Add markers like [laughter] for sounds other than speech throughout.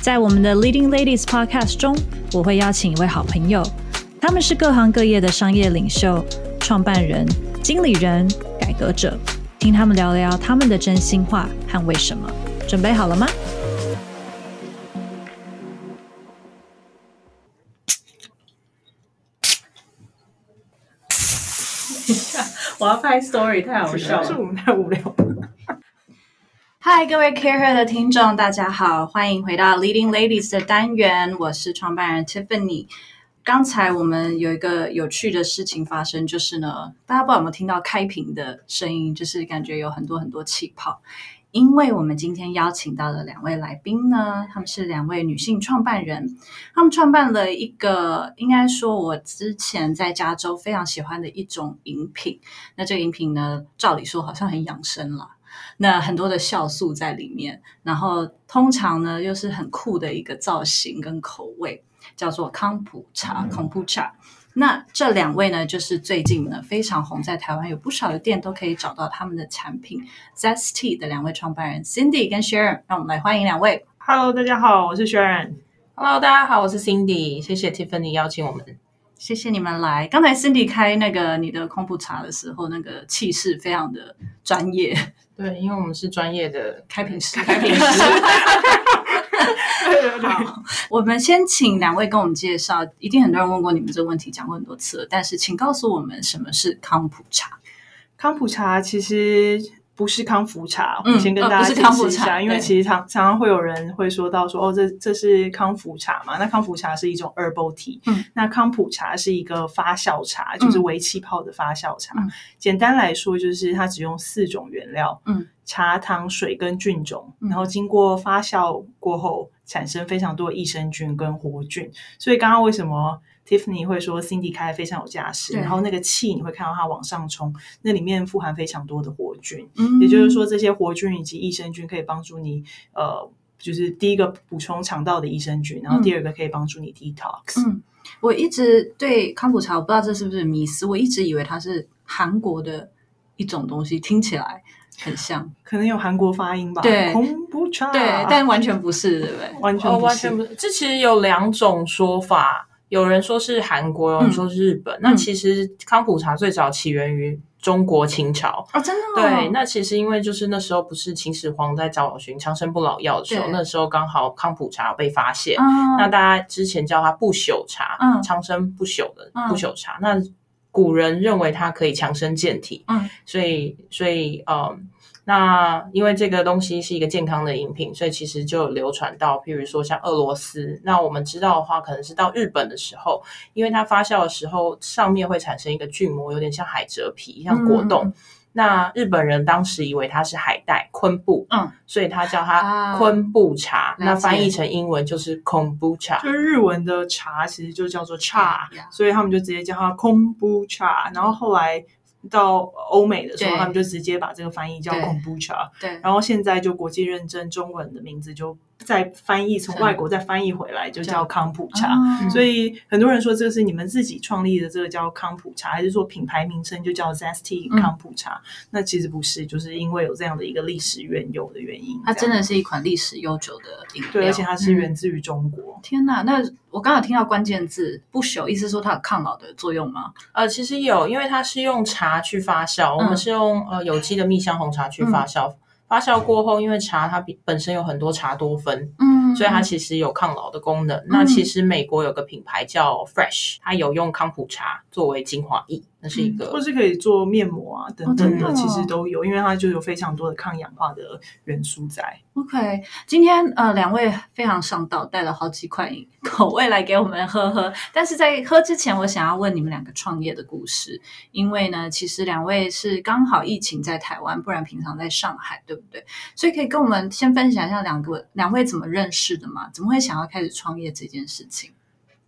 在我们的 Leading Ladies Podcast 中，我会邀请一位好朋友，他们是各行各业的商业领袖、创办人、经理人、改革者，听他们聊聊他们的真心话和为什么。准备好了吗？等一下，我要拍 Story，太好笑了，是我们太无聊了。嗨，各位 CAREhER 的听众，大家好，欢迎回到 Leading Ladies 的单元，我是创办人 Tiffany。刚才我们有一个有趣的事情发生，就是呢，大家不知道有没有听到开瓶的声音，就是感觉有很多很多气泡。因为我们今天邀请到的两位来宾呢，他们是两位女性创办人，他们创办了一个，应该说我之前在加州非常喜欢的一种饮品。那这个饮品呢，照理说好像很养生了。那很多的酵素在里面，然后通常呢又是很酷的一个造型跟口味，叫做康普茶 （Kombucha）。那这两位呢，就是最近呢非常红，在台湾有不少的店都可以找到他们的产品。Zesty 的两位创办人 Cindy 跟 Sharon，让我们来欢迎两位。Hello，大家好，我是 Sharon。Hello，大家好，我是 Cindy。谢谢 Tiffany 邀请我们。谢谢你们来。刚才 Cindy 开那个你的空铺茶的时候，那个气势非常的专业。对，因为我们是专业的开瓶师。开瓶师。[laughs] 好，[laughs] 我们先请两位跟我们介绍。一定很多人问过你们这个问题，讲过很多次了。但是，请告诉我们什么是康普茶？康普茶其实。不是康复茶，我先跟大家解释一下，因为其实常常常会有人会说到说，哦，这这是康复茶嘛？那康复茶是一种 herbal tea，嗯，那康普茶是一个发酵茶，就是微气泡的发酵茶。嗯、简单来说，就是它只用四种原料，嗯，茶、糖、水跟菌种，然后经过发酵过后，产生非常多益生菌跟活菌。所以刚刚为什么？Tiffany 会说，Cindy 开的非常有架势，然后那个气你会看到它往上冲，那里面富含非常多的活菌，嗯、也就是说这些活菌以及益生菌可以帮助你，呃，就是第一个补充肠道的益生菌，然后第二个可以帮助你 detox。嗯，我一直对康普茶，我不知道这是不是迷思，我一直以为它是韩国的一种东西，听起来很像，可能有韩国发音吧？对，空普茶，对，但完全不是，对不对？[laughs] 完全不是，完全不是。这其实有两种说法。有人说是韩国，有人说是日本。嗯、那其实康普茶最早起源于中国清朝啊、哦，真的、哦。对，那其实因为就是那时候不是秦始皇在找寻长生不老药的时候，那时候刚好康普茶被发现。嗯、那大家之前叫它不朽茶，嗯、长生不朽的不朽茶。嗯、那古人认为它可以强身健体，嗯，所以所以嗯。那因为这个东西是一个健康的饮品，所以其实就流传到，譬如说像俄罗斯。那我们知道的话，可能是到日本的时候，因为它发酵的时候上面会产生一个菌膜，有点像海蜇皮，像果冻。嗯、那日本人当时以为它是海带昆布，嗯，所以他叫它昆布茶。啊、那翻译成英文就是 kombucha，就是日文的茶其实就叫做茶，嗯、所以他们就直接叫它 kombucha。然后后来。到欧美的时候，他们就直接把这个翻译叫 kombucha，对，然后现在就国际认证中文的名字就。再翻译从外国再翻译回来就叫康普茶，嗯、所以很多人说这个是你们自己创立的，这个叫康普茶，还是说品牌名称就叫 Zesty 康普茶？嗯、那其实不是，就是因为有这样的一个历史缘由的原因。它真的是一款历史悠久的饮料，对，而且它是源自于中国。嗯、天哪，那我刚刚有听到关键字不朽，意思说它有抗老的作用吗？呃，其实有，因为它是用茶去发酵，嗯、我们是用呃有机的蜜香红茶去发酵。嗯发酵过后，因为茶它比本身有很多茶多酚，嗯，所以它其实有抗老的功能。嗯、那其实美国有个品牌叫 Fresh，它有用康普茶作为精华液。那是一个，或是可以做面膜啊等等的，其实都有，因为它就有非常多的抗氧化的元素在。OK，今天呃两位非常上道，带了好几款口味来给我们喝喝。但是在喝之前，我想要问你们两个创业的故事，因为呢，其实两位是刚好疫情在台湾，不然平常在上海，对不对？所以可以跟我们先分享一下两个两位怎么认识的嘛？怎么会想要开始创业这件事情？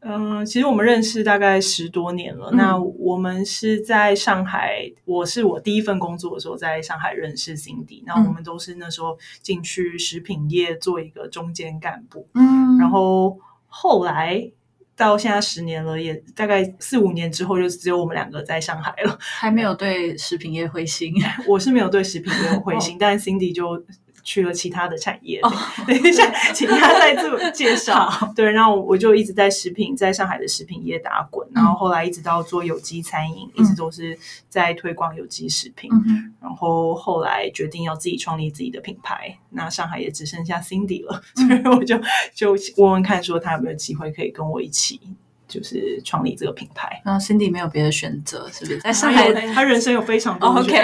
嗯，其实我们认识大概十多年了。嗯、那我们是在上海，我是我第一份工作的时候在上海认识 Cindy。那我们都是那时候进去食品业做一个中间干部。嗯，然后后来到现在十年了，也大概四五年之后，就只有我们两个在上海了，还没有对食品业灰心。我是没有对食品业灰心，[laughs] 哦、但 Cindy 就。去了其他的产业，等一下，请他再自我介绍。对，然后我就一直在食品，在上海的食品业打滚，然后后来一直到做有机餐饮，一直都是在推广有机食品。然后后来决定要自己创立自己的品牌，那上海也只剩下 Cindy 了，所以我就就问问看，说他有没有机会可以跟我一起。就是创立这个品牌，然后 Cindy 没有别的选择，是不是？在上海，他人生有非常多。Oh, [laughs] OK，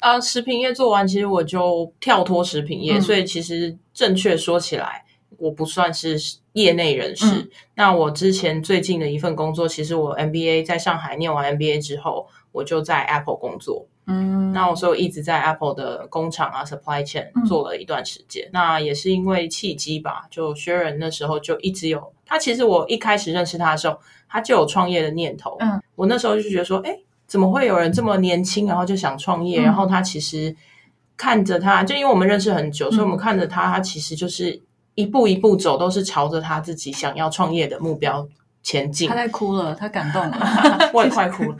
呃，食品业做完，其实我就跳脱食品业，嗯、所以其实正确说起来，我不算是业内人士。嗯、那我之前最近的一份工作，其实我 MBA 在上海念完 MBA 之后，我就在 Apple 工作。嗯，那我所以一直在 Apple 的工厂啊，supply chain 做了一段时间。嗯、那也是因为契机吧，就 Sharon 那时候就一直有他。其实我一开始认识他的时候，他就有创业的念头。嗯，我那时候就觉得说，哎，怎么会有人这么年轻，然后就想创业？嗯、然后他其实看着他，就因为我们认识很久，嗯、所以我们看着他，他其实就是一步一步走，都是朝着他自己想要创业的目标。前进，他在哭了，他感动了，[laughs] 我也快哭了。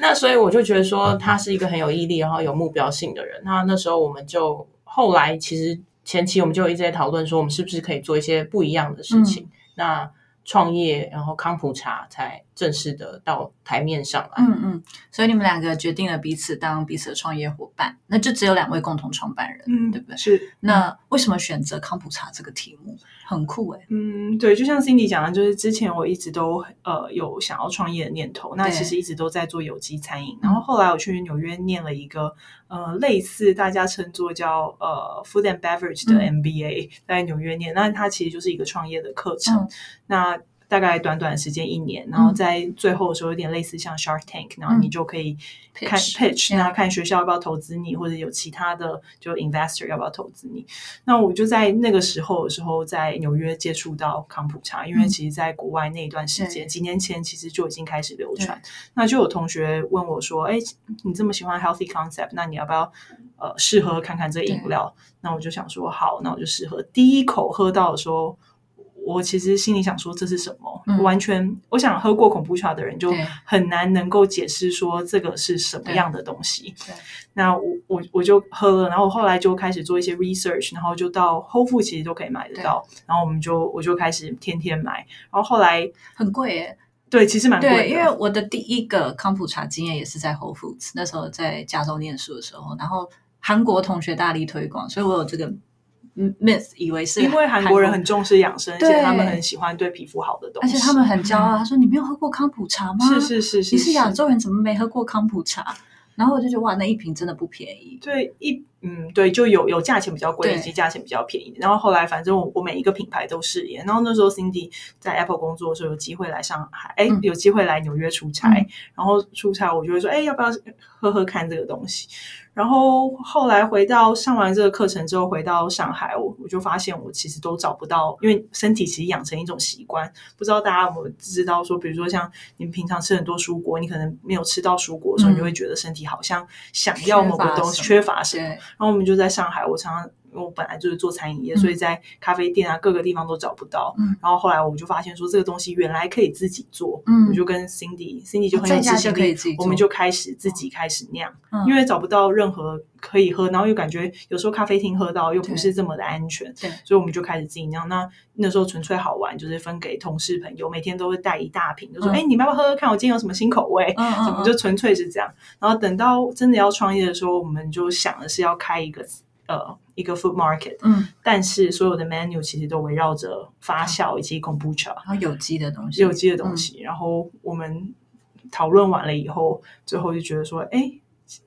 那所以我就觉得说，他是一个很有毅力，然后有目标性的人。那那时候我们就后来其实前期我们就一直在讨论说，我们是不是可以做一些不一样的事情。嗯、那创业，然后康普茶才正式的到台面上来。嗯嗯，所以你们两个决定了彼此当彼此的创业伙伴，那就只有两位共同创办人，嗯，对不对？是。那为什么选择康普茶这个题目？很酷哎、欸，嗯，对，就像 Cindy 讲的，就是之前我一直都呃有想要创业的念头，那其实一直都在做有机餐饮。然后后来我去纽约念了一个呃类似大家称作叫呃 Food and Beverage 的 MBA，、嗯、在纽约念，那它其实就是一个创业的课程。嗯、那大概短短时间一年，然后在最后的时候有点类似像 Shark Tank，然后你就可以看 pitch，然后看学校要不要投资你，或者有其他的就 investor 要不要投资你。那我就在那个时候的时候，在纽约接触到康普茶，因为其实在国外那一段时间，几年前其实就已经开始流传。那就有同学问我说：“哎，你这么喜欢 healthy concept，那你要不要呃试喝看看这饮料？”那我就想说好，那我就试喝。第一口喝到的时候。我其实心里想说，这是什么？嗯、完全，我想喝过 Kombucha 的人就很难能够解释说这个是什么样的东西。那我我我就喝了，然后后来就开始做一些 research，然后就到 Whole Foods 其实都可以买得到。然后我们就我就开始天天买，然后后来很贵耶。对，其实蛮贵的。因为我的第一个康普茶经验也是在 Whole Foods，那时候在加州念书的时候，然后韩国同学大力推广，所以我有这个。Myth 以为是因为韩国人很重视养生，而且他们很喜欢对皮肤好的东西，而且他们很骄傲。他说：“你没有喝过康普茶吗？”是是是是，你是亚洲人，怎么没喝过康普茶？然后我就觉得哇，那一瓶真的不便宜。对，一嗯，对，就有有价钱比较贵，以及价钱比较便宜。然后后来反正我我每一个品牌都试验。然后那时候 Cindy 在 Apple 工作的时候，有机会来上海，哎，有机会来纽约出差。然后出差我就会说：“哎，要不要喝喝看这个东西？”然后后来回到上完这个课程之后，回到上海，我我就发现我其实都找不到，因为身体其实养成一种习惯，不知道大家有没有知道说，比如说像你们平常吃很多蔬果，你可能没有吃到蔬果的时候，嗯、你就会觉得身体好像想要某个东西，缺乏什么。然后我们就在上海，我常常。因为我本来就是做餐饮业，嗯、所以在咖啡店啊各个地方都找不到。嗯，然后后来我就发现说这个东西原来可以自己做。嗯，我就跟 Cindy，Cindy、嗯、就很有自信力，我们就开始自己开始酿。嗯，因为找不到任何可以喝，然后又感觉有时候咖啡厅喝到又不是这么的安全。对，所以我们就开始自己酿。那那时候纯粹好玩，就是分给同事朋友，每天都会带一大瓶，就说：“哎、嗯，你们要不要喝喝看？我今天有什么新口味？”嗯 [laughs] 就纯粹是这样。然后等到真的要创业的时候，我们就想的是要开一个。呃，一个 food market，嗯，但是所有的 menu 其实都围绕着发酵以及 kombucha，然后有机的东西，有机的东西。嗯、然后我们讨论完了以后，最后就觉得说，哎，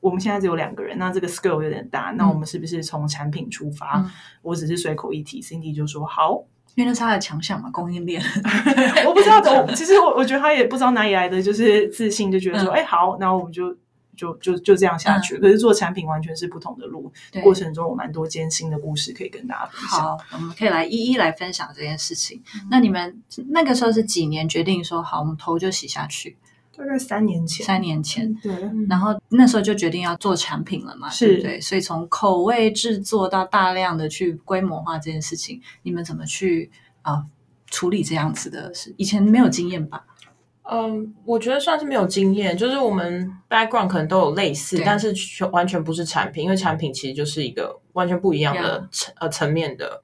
我们现在只有两个人，那这个 scale 有点大，嗯、那我们是不是从产品出发？嗯、我只是随口一提，Cindy 就说好，因为那是他的强项嘛，供应链。[laughs] 我不知道，[laughs] 我其实我我觉得他也不知道哪里来的就是自信，就觉得说，哎、嗯，好，那我们就。就就就这样下去。嗯、可是做产品完全是不同的路，过程中有蛮多艰辛的故事可以跟大家分享。好，我们可以来一一来分享这件事情。嗯、那你们那个时候是几年决定说好，我们头就洗下去？大概三年前，三年前，对。然后那时候就决定要做产品了嘛，是对不对？所以从口味制作到大量的去规模化这件事情，你们怎么去啊、呃、处理这样子的事？以前没有经验吧？嗯，我觉得算是没有经验，就是我们 background 可能都有类似，但是完全不是产品，因为产品其实就是一个完全不一样的层呃层面的。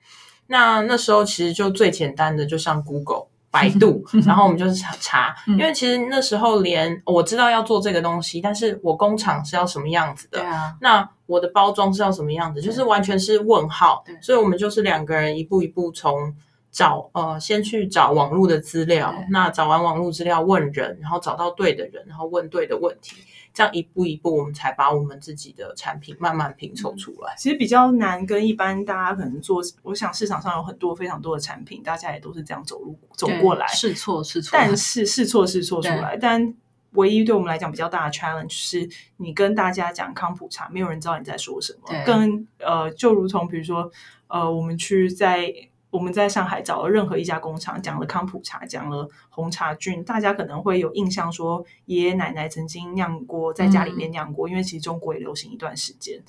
那那时候其实就最简单的，就上 Google。百度，[laughs] 然后我们就是查查，因为其实那时候连我知道要做这个东西，但是我工厂是要什么样子的，啊，那我的包装是要什么样子，就是完全是问号，所以我们就是两个人一步一步从找呃，先去找网络的资料，那找完网络资料问人，然后找到对的人，然后问对的问题。这样一步一步，我们才把我们自己的产品慢慢拼凑出来。其实比较难，跟一般大家可能做，我想市场上有很多非常多的产品，大家也都是这样走路走过来，试错试错，但是试错试 [laughs] 错出来。但唯一对我们来讲比较大的 challenge 是，你跟大家讲康普茶，没有人知道你在说什么。跟呃，就如同比如说呃，我们去在。我们在上海找了任何一家工厂，讲了康普茶，讲了红茶菌，大家可能会有印象，说爷爷奶奶曾经酿过，在家里面酿过，嗯、因为其实中国也流行一段时间。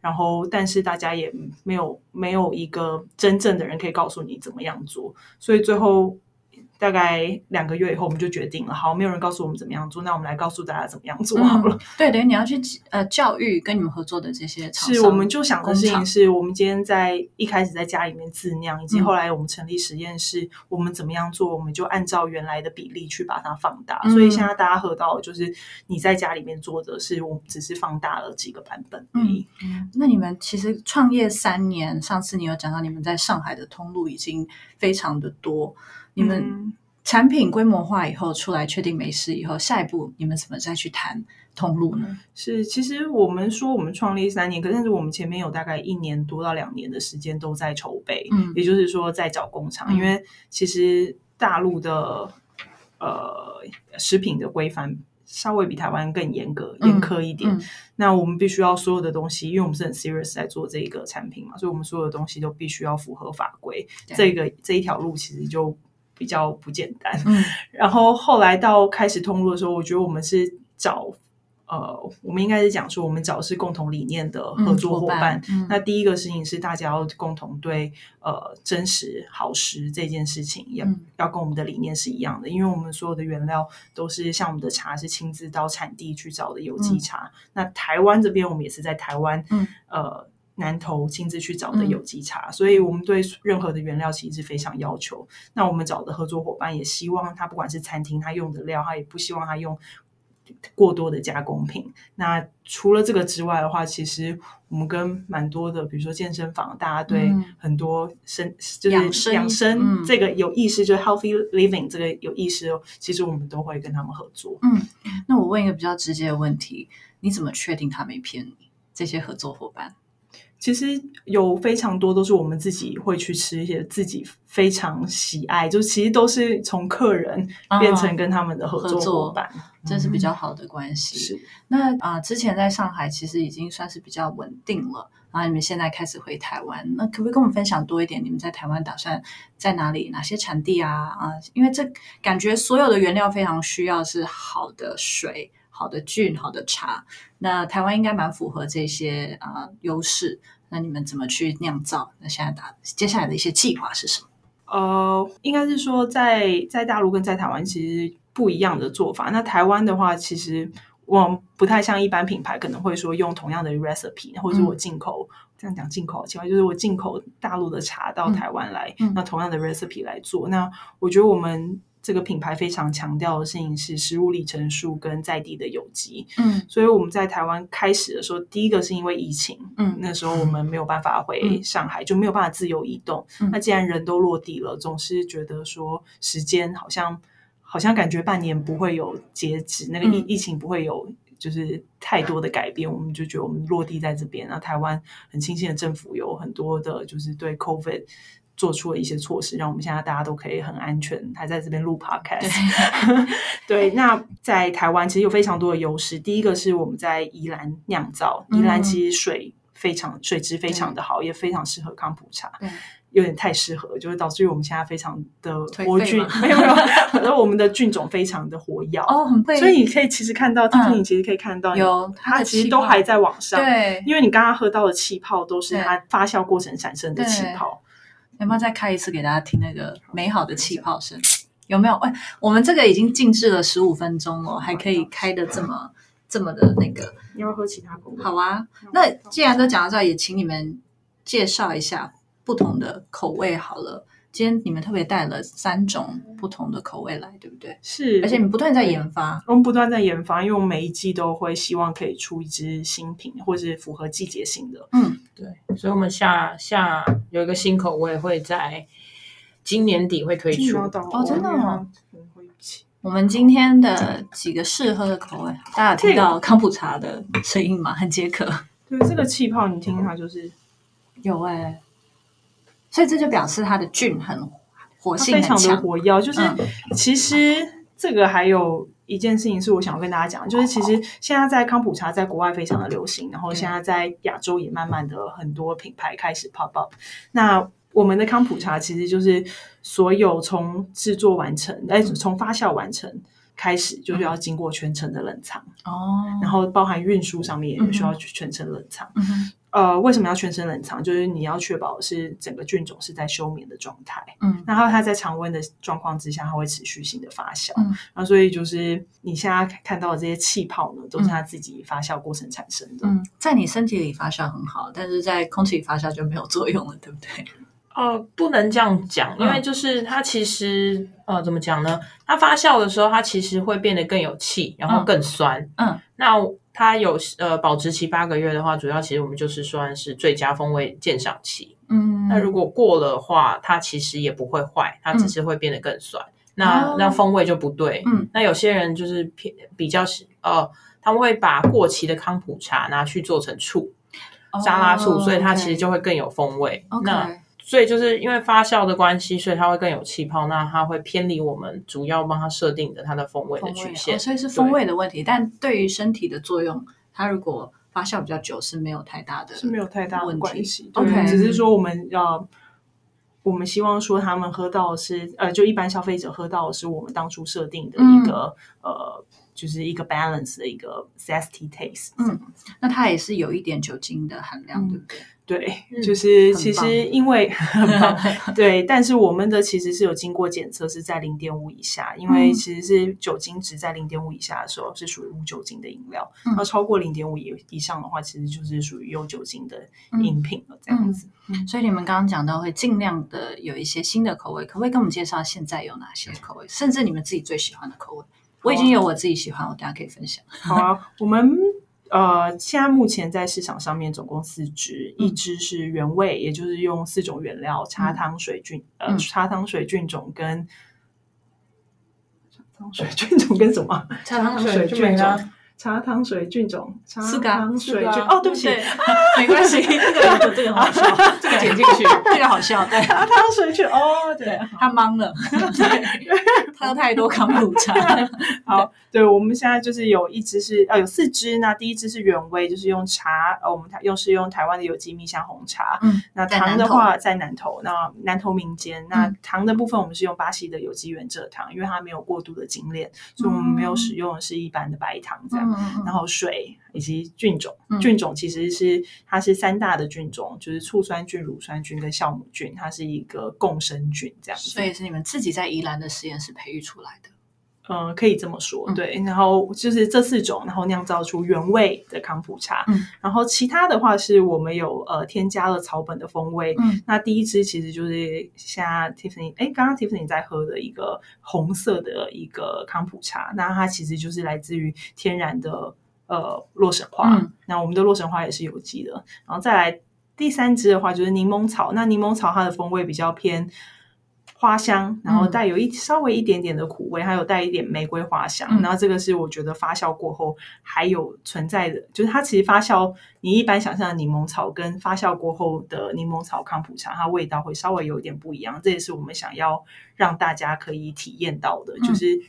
然后，但是大家也没有没有一个真正的人可以告诉你怎么样做，所以最后。大概两个月以后，我们就决定了。好，没有人告诉我们怎么样做，那我们来告诉大家怎么样做好了。嗯、对，等于你要去呃教育跟你们合作的这些厂商。是，我们就想的事情是我们今天在一开始在家里面自酿，以及后来我们成立实验室，嗯、我们怎么样做，我们就按照原来的比例去把它放大。嗯、所以现在大家喝到的就是你在家里面做的是，我们只是放大了几个版本而已。嗯，那你们其实创业三年，上次你有讲到你们在上海的通路已经非常的多。你们产品规模化以后出来，确定没事以后，下一步你们怎么再去谈通路呢？是，其实我们说我们创立三年，可是我们前面有大概一年多到两年的时间都在筹备，嗯，也就是说在找工厂，嗯、因为其实大陆的呃食品的规范稍微比台湾更严格、严苛一点。嗯嗯、那我们必须要所有的东西，因为我们是很 serious 在做这个产品嘛，所以我们所有的东西都必须要符合法规。对这个这一条路其实就。比较不简单，嗯，[laughs] 然后后来到开始通路的时候，我觉得我们是找，呃，我们应该是讲说，我们找是共同理念的合作伙伴。嗯嗯、那第一个事情是大家要共同对呃真实好食这件事情要，要、嗯、要跟我们的理念是一样的，因为我们所有的原料都是像我们的茶是亲自到产地去找的有机茶。嗯、那台湾这边我们也是在台湾，嗯，呃。南投亲自去找的有机茶，嗯、所以我们对任何的原料其实是非常要求。那我们找的合作伙伴也希望他不管是餐厅他用的料，他也不希望他用过多的加工品。那除了这个之外的话，其实我们跟蛮多的，比如说健身房，大家对很多生、嗯、就是养生这个有意识，嗯、就是 healthy living 这个有意识，其实我们都会跟他们合作。嗯，那我问一个比较直接的问题：你怎么确定他没骗你？这些合作伙伴？其实有非常多都是我们自己会去吃一些自己非常喜爱，就其实都是从客人变成跟他们的合作伙伴，这是比较好的关系。是那啊、呃，之前在上海其实已经算是比较稳定了，然后你们现在开始回台湾，那可不可以跟我们分享多一点？你们在台湾打算在哪里？哪些产地啊？啊、呃，因为这感觉所有的原料非常需要是好的水。好的菌，好的茶，那台湾应该蛮符合这些啊、呃、优势。那你们怎么去酿造？那现在打接下来的一些计划是什么？呃，应该是说在在大陆跟在台湾其实不一样的做法。那台湾的话，其实我不太像一般品牌可能会说用同样的 recipe，或者是我进口、嗯、这样讲进口，其实就是我进口大陆的茶到台湾来，嗯、那同样的 recipe 来做。那我觉得我们。这个品牌非常强调的事情是食物里程数跟在地的有机，嗯，所以我们在台湾开始的时候，第一个是因为疫情，嗯，那时候我们没有办法回上海，嗯、就没有办法自由移动。嗯、那既然人都落地了，总是觉得说时间好像好像感觉半年不会有截止，那个疫疫情不会有就是太多的改变，嗯、我们就觉得我们落地在这边，然后台湾很庆幸的政府有很多的就是对 COVID。做出了一些措施，让我们现在大家都可以很安全，还在这边录 podcast。对，[laughs] 对，那在台湾其实有非常多的优势。第一个是我们在宜兰酿造，宜兰其实水非常、嗯、水质非常的好，也非常适合康普茶。有点太适合，就是导致于我们现在非常的活菌，[laughs] 没有没有，反正我们的菌种非常的活跃哦，很会。所以你可以其实看到，今天你其实可以看到，有它其实都还在往上，对，因为你刚刚喝到的气泡都是它发酵过程产生的气泡。有没有再开一次给大家听那个美好的气泡声？有没有？哎，我们这个已经静置了十五分钟了，还可以开的这么这么的那个。你要喝其他口味？好啊，那既然都讲到这，也请你们介绍一下。不同的口味好了，今天你们特别带了三种不同的口味来，对不对？是，而且你们不断在研发，我们不断在研发，因为我们每一季都会希望可以出一支新品，或是符合季节性的。嗯，对，所以我们下下有一个新口味会在今年底会推出哦，真的吗？我们今天的几个试喝的口味，大家有听到康普茶的声音吗？很解渴。对，这个气泡你听它就是有哎、欸。所以这就表示它的菌很活性很强，非常的活跃。就是其实这个还有一件事情是我想要跟大家讲，就是其实现在在康普茶在国外非常的流行，然后现在在亚洲也慢慢的很多品牌开始 pop up。那我们的康普茶其实就是所有从制作完成，哎，从发酵完成开始，就是要经过全程的冷藏哦，然后包含运输上面也需要全程冷藏。呃，为什么要全身冷藏？就是你要确保是整个菌种是在休眠的状态，嗯，然后它在常温的状况之下，它会持续性的发酵，嗯，然后所以就是你现在看到的这些气泡呢，都是它自己发酵过程产生的，嗯，在你身体里发酵很好，但是在空气里发酵就没有作用了，对不对？[laughs] 呃，不能这样讲，因为就是它其实呃，怎么讲呢？它发酵的时候，它其实会变得更有气，然后更酸，嗯，那。它有呃保质期八个月的话，主要其实我们就是算是最佳风味鉴赏期。嗯，那如果过了的话，它其实也不会坏，它只是会变得更酸。嗯、那那风味就不对。嗯，那有些人就是偏比较呃，他们会把过期的康普茶拿去做成醋，沙拉醋，哦、所以它其实就会更有风味。Okay. 那所以就是因为发酵的关系，所以它会更有气泡，那它会偏离我们主要帮它设定的它的风味的曲线，哦，所以是风味的问题。对但对于身体的作用，它如果发酵比较久是没有太大的，是没有太大的问题。，Okay. 只是说我们要，我们希望说他们喝到的是，呃，就一般消费者喝到的是我们当初设定的一个，嗯、呃，就是一个 balance 的一个 zesty taste。嗯，那它也是有一点酒精的含量，嗯、对不对？对，就是其实因为 [laughs] 对，但是我们的其实是有经过检测，是在零点五以下，因为其实是酒精值在零点五以下的时候是属于无酒精的饮料，那超过零点五以以上的话，其实就是属于有酒精的饮品了，这样子。所以你们刚刚讲到会尽量的有一些新的口味，可不可以跟我们介绍现在有哪些口味，甚至你们自己最喜欢的口味？我已经有我自己喜欢，我大家可以分享。[laughs] 好啊，我们。呃，现在目前在市场上面总共四支，嗯、一支是原味，也就是用四种原料：茶汤水菌，嗯、呃，茶汤水菌种跟茶汤水菌种跟什么？茶汤水菌种。茶汤水菌种，茶汤水菌哦，对不起，[laughs] 没关系，这个这个好笑，[laughs] 这个剪进去，这个好笑，对，茶汤水菌哦，对，他懵了，喝太多康普茶，[laughs] 好，对，我们现在就是有一支是，呃，有四支，那第一支是原味，就是用茶，呃，我们台用是用台湾的有机蜜香红茶，嗯，那糖的话在南投，那南投民间，那糖的部分我们是用巴西的有机原蔗糖，因为它没有过度的精炼，所以我们没有使用的是一般的白糖这样。然后水以及菌种，嗯、菌种其实是它是三大的菌种，就是醋酸菌、乳酸菌跟酵母菌，它是一个共生菌这样子。所以是你们自己在宜兰的实验室培育出来的。嗯，可以这么说，对。然后就是这四种，然后酿造出原味的康普茶。嗯，然后其他的话是我们有呃添加了草本的风味。嗯，那第一支其实就是像 Tiffany，哎，刚刚 Tiffany 在喝的一个红色的一个康普茶，那它其实就是来自于天然的呃洛神花。嗯，那我们的洛神花也是有机的。然后再来第三支的话就是柠檬草，那柠檬草它的风味比较偏。花香，然后带有一稍微一点点的苦味，还有带一点玫瑰花香。嗯、然后这个是我觉得发酵过后还有存在的，就是它其实发酵，你一般想象的柠檬草跟发酵过后的柠檬草康普茶，它味道会稍微有一点不一样。这也是我们想要让大家可以体验到的，嗯、就是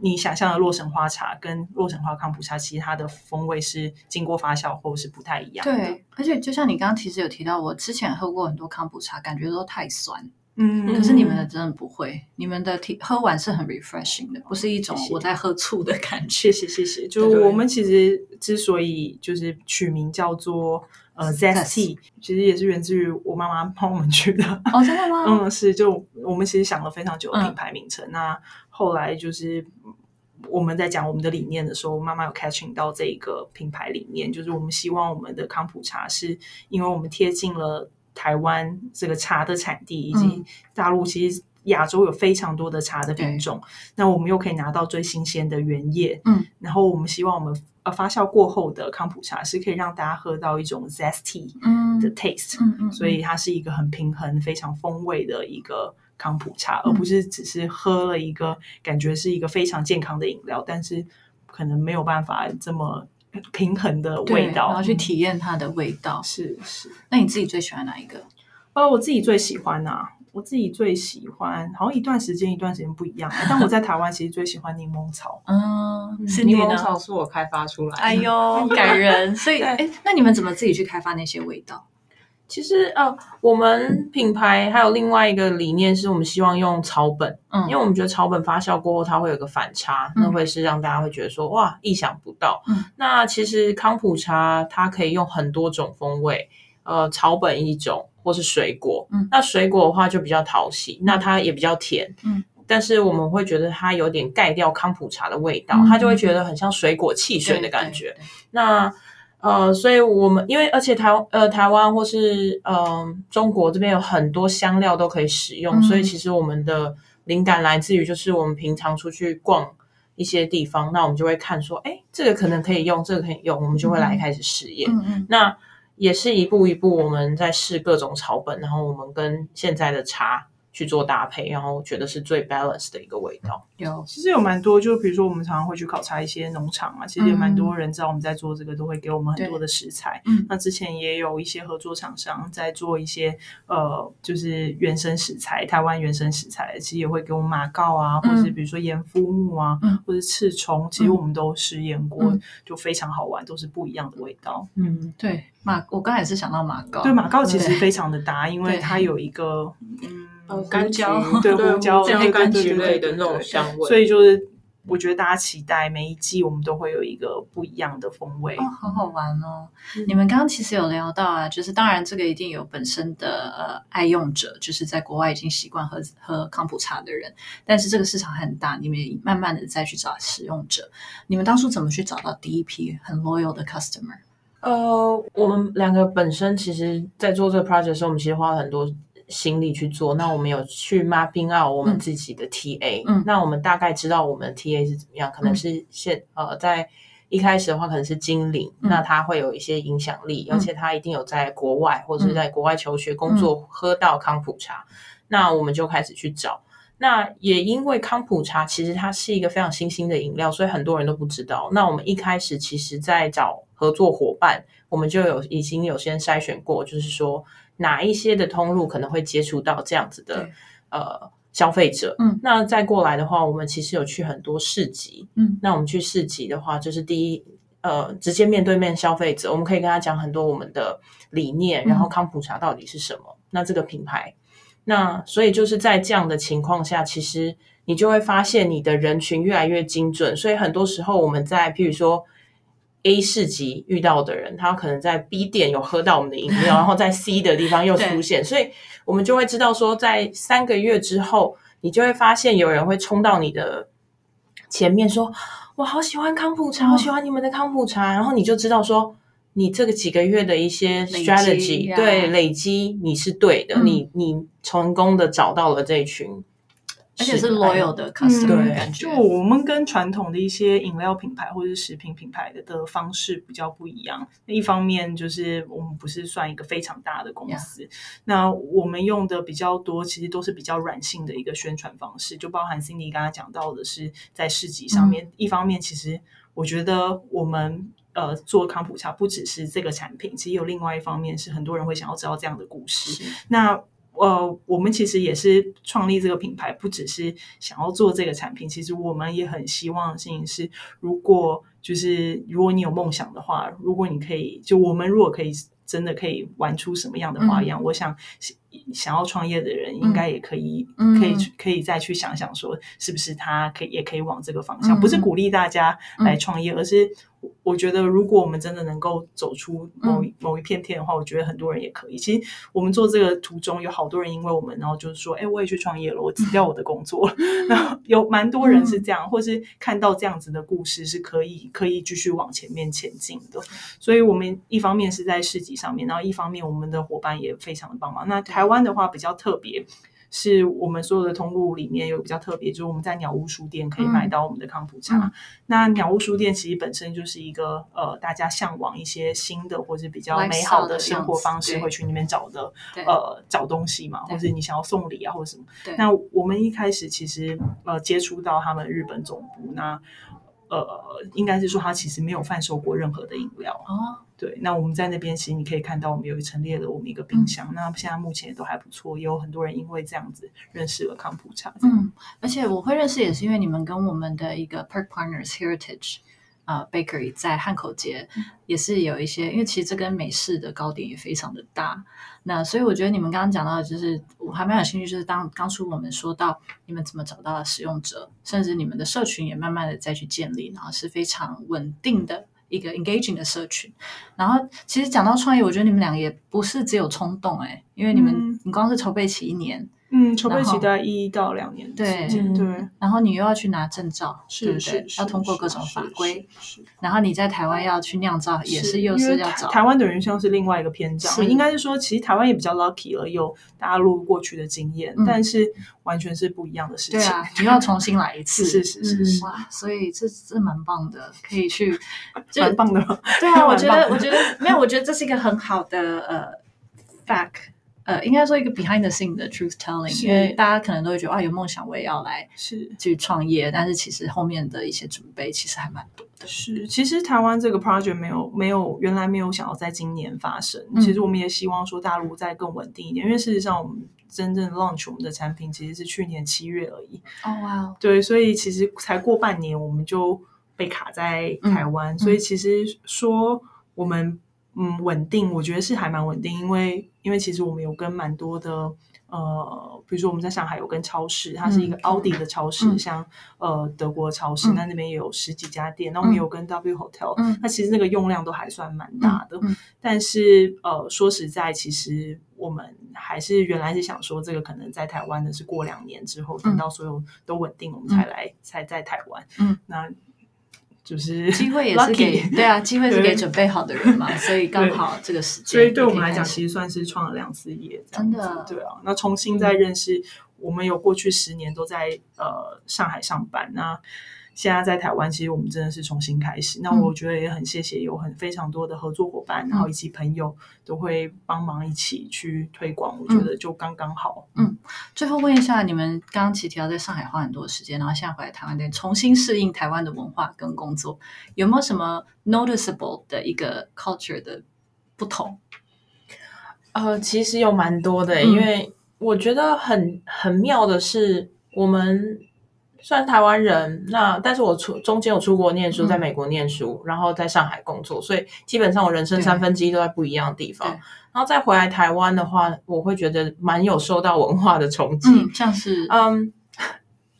你想象的洛神花茶跟洛神花康普茶，其实它的风味是经过发酵后是不太一样的。对，而且就像你刚刚其实有提到，我之前喝过很多康普茶，感觉都太酸。嗯，可是你们的真的不会，你们的喝完是很 refreshing 的，不是一种我在喝醋的感觉。谢谢谢谢，就我们其实之所以就是取名叫做呃 Zesty，其实也是源自于我妈妈帮我们取的。哦，真的吗？[laughs] 嗯，是，就我们其实想了非常久的品牌名称，那后来就是我们在讲我们的理念的时候，妈妈有 catching 到这一个品牌理念，就是我们希望我们的康普茶是因为我们贴近了。台湾这个茶的产地，以及大陆，其实亚洲有非常多的茶的品种。嗯、那我们又可以拿到最新鲜的原叶，嗯，然后我们希望我们呃发酵过后的康普茶是可以让大家喝到一种 zesty 的 taste，嗯，嗯，嗯，所以它是一个很平衡、非常风味的一个康普茶，嗯、而不是只是喝了一个感觉是一个非常健康的饮料，但是可能没有办法这么。平衡的味道，然后去体验它的味道。嗯、是是，那你自己最喜欢哪一个？哦，我自己最喜欢啊，我自己最喜欢，好像一段时间一段时间不一样。[laughs] 但我在台湾其实最喜欢柠檬草。嗯，是柠檬草是我开发出来的。哎呦，[laughs] 感人。所以，哎，那你们怎么自己去开发那些味道？其实呃，我们品牌还有另外一个理念，是我们希望用草本，嗯，因为我们觉得草本发酵过后，它会有个反差，嗯、那会是让大家会觉得说，哇，意想不到。嗯，那其实康普茶它可以用很多种风味，呃，草本一种，或是水果，嗯，那水果的话就比较讨喜，那它也比较甜，嗯，但是我们会觉得它有点盖掉康普茶的味道，嗯、它就会觉得很像水果汽水的感觉，那。呃，所以我们因为而且台呃台湾或是呃中国这边有很多香料都可以使用，嗯、所以其实我们的灵感来自于就是我们平常出去逛一些地方，那我们就会看说，哎，这个可能可以用，这个可以用，我们就会来开始实验。嗯嗯，那也是一步一步我们在试各种草本，然后我们跟现在的茶。去做搭配，然后觉得是最 balance 的一个味道。有，其实有蛮多，就比如说我们常常会去考察一些农场嘛，其实有蛮多人知道我们在做这个，都会给我们很多的食材。嗯，那之前也有一些合作厂商在做一些呃，就是原生食材，台湾原生食材，其实也会给我们马告啊，或者是比如说盐肤木啊，嗯、或者赤虫，其实我们都实验过，嗯、就非常好玩，都是不一样的味道。嗯，对，马，我刚才也是想到马告，对，马告其实非常的搭，因为它有一个嗯。柑橘对胡椒这样柑橘类的那种香味，所以就是我觉得大家期待每一季我们都会有一个不一样的风味，哦，好好玩哦！嗯、你们刚刚其实有聊到啊，就是当然这个一定有本身的呃爱用者，就是在国外已经习惯喝喝康普茶的人，但是这个市场很大，你们也慢慢的再去找使用者。你们当初怎么去找到第一批很 loyal 的 customer？呃，我们两个本身其实在做这个 project 的时候，我们其实花了很多。心力去做，那我们有去 mapping out 我们自己的 TA，嗯，那我们大概知道我们的 TA 是怎么样，可能是现呃在一开始的话，可能是精灵，嗯、那他会有一些影响力，嗯、而且他一定有在国外或者是在国外求学工作，嗯、喝到康普茶，那我们就开始去找。那也因为康普茶其实它是一个非常新兴的饮料，所以很多人都不知道。那我们一开始其实在找合作伙伴，我们就有已经有先筛选过，就是说。哪一些的通路可能会接触到这样子的呃消费者？嗯，那再过来的话，我们其实有去很多市集。嗯，那我们去市集的话，就是第一呃，直接面对面消费者，我们可以跟他讲很多我们的理念，然后康普茶到底是什么？嗯、那这个品牌，那所以就是在这样的情况下，其实你就会发现你的人群越来越精准。所以很多时候我们在譬如说。A 市集遇到的人，他可能在 B 店有喝到我们的饮料，[laughs] 然后在 C 的地方又出现，所以我们就会知道说，在三个月之后，你就会发现有人会冲到你的前面说：“我好喜欢康普茶，我、哦、喜欢你们的康普茶。”然后你就知道说，你这个几个月的一些 strategy，对累积你是对的，嗯、你你成功的找到了这一群而且是 loyal 的 customer 的感觉。就我们跟传统的一些饮料品牌或者是食品品牌的的方式比较不一样。那一方面就是我们不是算一个非常大的公司，Yeah. 那我们用的比较多，其实都是比较软性的一个宣传方式，就包含 Cindy 刚刚讲到的是在市集上面。嗯、一方面，其实我觉得我们呃做康普茶不只是这个产品，其实有另外一方面是很多人会想要知道这样的故事。那呃，我们其实也是创立这个品牌，不只是想要做这个产品。其实我们也很希望的事情是，如果就是如果你有梦想的话，如果你可以，就我们如果可以真的可以玩出什么样的花样，嗯、我想想要创业的人应该也可以，嗯、可以可以再去想想说，是不是他可以也可以往这个方向，嗯、不是鼓励大家来创业，嗯、而是。我觉得，如果我们真的能够走出某一某一片天的话，嗯、我觉得很多人也可以。其实，我们做这个途中，有好多人因为我们，然后就是说，哎，我也去创业了，我辞掉我的工作。嗯、[laughs] 然后有蛮多人是这样，嗯、或是看到这样子的故事，是可以可以继续往前面前进的。所以，我们一方面是在市集上面，然后一方面我们的伙伴也非常的帮忙。那台湾的话比较特别。是我们所有的通路里面有比较特别，就是我们在鸟屋书店可以买到我们的康普茶。嗯、那鸟屋书店其实本身就是一个呃，大家向往一些新的或者比较美好的生活方式，会去那边找的呃找东西嘛，或者你想要送礼啊或者什么。对那我们一开始其实呃接触到他们日本总部，那呃应该是说他其实没有贩售过任何的饮料哦。对，那我们在那边其实你可以看到，我们有陈列了我们一个冰箱。嗯、那现在目前也都还不错，也有很多人因为这样子认识了康普茶。嗯，而且我会认识也是因为你们跟我们的一个 Perk Partners Heritage 啊、呃、Bakery 在汉口街也是有一些，因为其实这跟美式的糕点也非常的大。那所以我觉得你们刚刚讲到的就是我还蛮有兴趣，就是当当初我们说到你们怎么找到了使用者，甚至你们的社群也慢慢的再去建立，然后是非常稳定的。一个 engaging 的社群，然后其实讲到创业，我觉得你们两个也不是只有冲动哎，因为你们、嗯、你光是筹备起一年。嗯，筹备期大概一到两年的时间，对对。然后你又要去拿证照，对不对？要通过各种法规。然后你在台湾要去酿造，也是又是要找。台湾等于像是另外一个篇章，应该是说，其实台湾也比较 lucky 了，有大陆过去的经验，但是完全是不一样的事情。对啊，你要重新来一次。[laughs] 是是是是。哇，所以这这蛮棒的，可以去。[laughs] 蛮棒的。对啊，[laughs] 我觉得我觉得没有，我觉得这是一个很好的呃 fact。呃，应该说一个 behind the scene 的 truth telling，因为大家可能都会觉得啊，有梦想我也要来是去创业，但是其实后面的一些准备其实还蛮多的。是，其实台湾这个 project 没有没有原来没有想要在今年发生，嗯、其实我们也希望说大陆再更稳定一点，因为事实上我们真正 launch 我们的产品其实是去年七月而已。哦哇，wow、对，所以其实才过半年我们就被卡在台湾，嗯、所以其实说我们。嗯，稳定，我觉得是还蛮稳定，因为因为其实我们有跟蛮多的呃，比如说我们在上海有跟超市，它是一个奥迪的超市，嗯、像呃德国超市，嗯、那那边也有十几家店，那我们有跟 W Hotel，嗯、那其实那个用量都还算蛮大的，但是呃说实在，其实我们还是原来是想说这个可能在台湾的是过两年之后，等到所有都稳定，我们才来、嗯、才在台湾，嗯，那。就是 [laughs] 机会也是给对啊，机会是给准备好的人嘛，[laughs] 所以刚好这个时间，所以对我们来讲，其实算是创了两次业，真的对啊。那重新再认识，我们有过去十年都在呃上海上班那。现在在台湾，其实我们真的是重新开始。那我觉得也很谢谢有很非常多的合作伙伴，嗯、然后以及朋友都会帮忙一起去推广。我觉得就刚刚好。嗯，最后问一下，你们刚刚提到在上海花很多时间，然后现在回来台湾，得重新适应台湾的文化跟工作，有没有什么 noticeable 的一个 culture 的不同？呃，其实有蛮多的，嗯、因为我觉得很很妙的是我们。算台湾人，那但是我出中间有出国念书，在美国念书，嗯、然后在上海工作，所以基本上我人生三分之一都在不一样的地方。然后再回来台湾的话，我会觉得蛮有受到文化的冲击，嗯、像是嗯，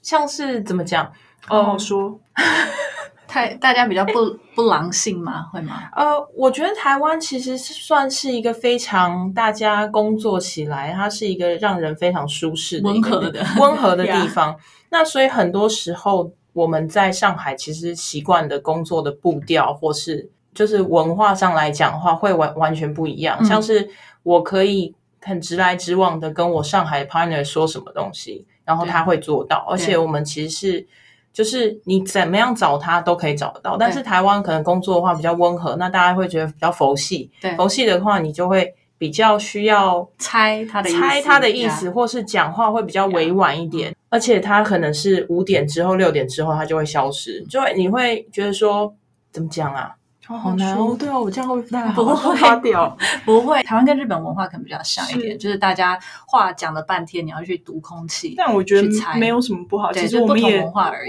像是怎么讲？好好说，[laughs] 太大家比较不不狼性吗？会吗？呃，我觉得台湾其实是算是一个非常大家工作起来，它是一个让人非常舒适的、温和的、温和的地方。[laughs] 那所以很多时候我们在上海其实习惯的工作的步调，或是就是文化上来讲的话，会完完全不一样。嗯、像是我可以很直来直往的跟我上海 partner 说什么东西，然后他会做到，而且我们其实是就是你怎么样找他都可以找得到。但是台湾可能工作的话比较温和，那大家会觉得比较佛系。对，佛系的话，你就会比较需要猜他的意思猜他的意思，或是讲话会比较委婉一点。而且他可能是五点之后、六点之后，他就会消失，就会你会觉得说怎么讲啊？好难哦，对啊，我这样会不太好，不会发掉，[laughs] 不会。台湾跟日本文化可能比较像一点，就是大家话讲了半天，你要去读空气。但我觉得没有什么不好，其实我们也，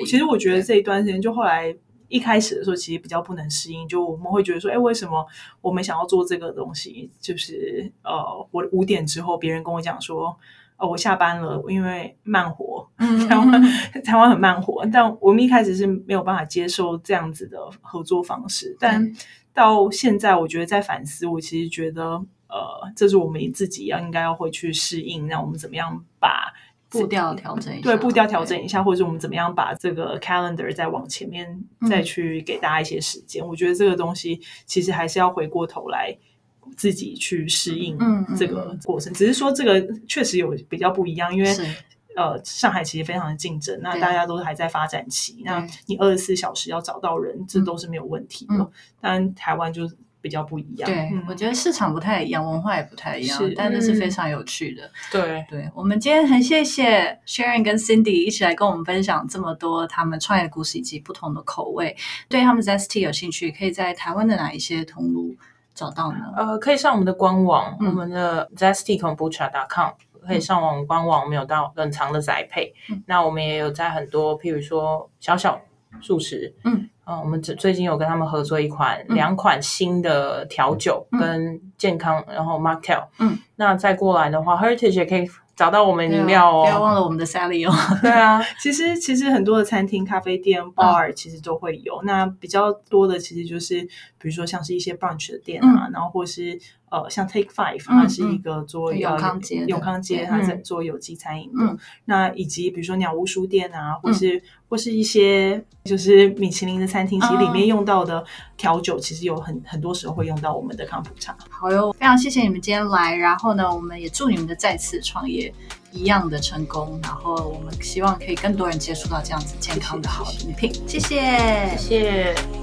其实我觉得这一段时间，就后来一开始的时候，其实比较不能适应，就我们会觉得说，哎，为什么我们想要做这个东西？就是呃，我五点之后，别人跟我讲说。哦，我下班了，因为慢活，台湾台湾很慢活，但我们一开始是没有办法接受这样子的合作方式。但到现在，我觉得在反思，我其实觉得，呃，这是我们自己要应该要会去适应，让我们怎么样把步调调整一下，对，步调调整一下，或者我们怎么样把这个 calendar 再往前面再去给大家一些时间。嗯，我觉得这个东西其实还是要回过头来。自己去适应这个过程，嗯嗯、只是说这个确实有比较不一样，因为呃，上海其实非常的竞争，那大家都还在发展期，那你二十四小时要找到人，这都是没有问题的。嗯、但台湾就比较不一样，对，嗯、我觉得市场不太一样，文化也不太一样，是但那是非常有趣的。对，对，我们今天很谢谢 Sharon 跟 Cindy 一起来跟我们分享这么多他们创业故事以及不同的口味。对他们 Zesty 有兴趣，可以在台湾的哪一些通路？找到呢？呃，可以上我们的官网，嗯、我们的 zestykombucha.com，可以上网官网，我们有到冷藏的宅配。嗯、那我们也有在很多，譬如说小小素食，嗯，呃，我们最最近有跟他们合作一款两、嗯、款新的调酒跟健康，嗯、然后 Martel 嗯，那再过来的话，Heritage 也可以。找到我们饮料哦，不要忘了我们的 Sally 哦。[laughs] 对啊，其实其实很多的餐厅、咖啡店、bar 其实都会有。那比较多的其实就是，比如说像是一些 brunch 的店啊，然后或是呃，像 Take Five，它是一个做永康街，永康街它在做有机餐饮的。那以及比如说鸟屋书店啊，或是或是一些就是米其林的餐厅，其实里面用到的调酒，其实有很很多时候会用到我们的康普茶。好哟，非常谢谢你们今天来，然后呢，我们也祝你们的再次创业一样的成功，然后我们希望可以更多人接触到这样子健康的好饮品。谢谢，谢谢。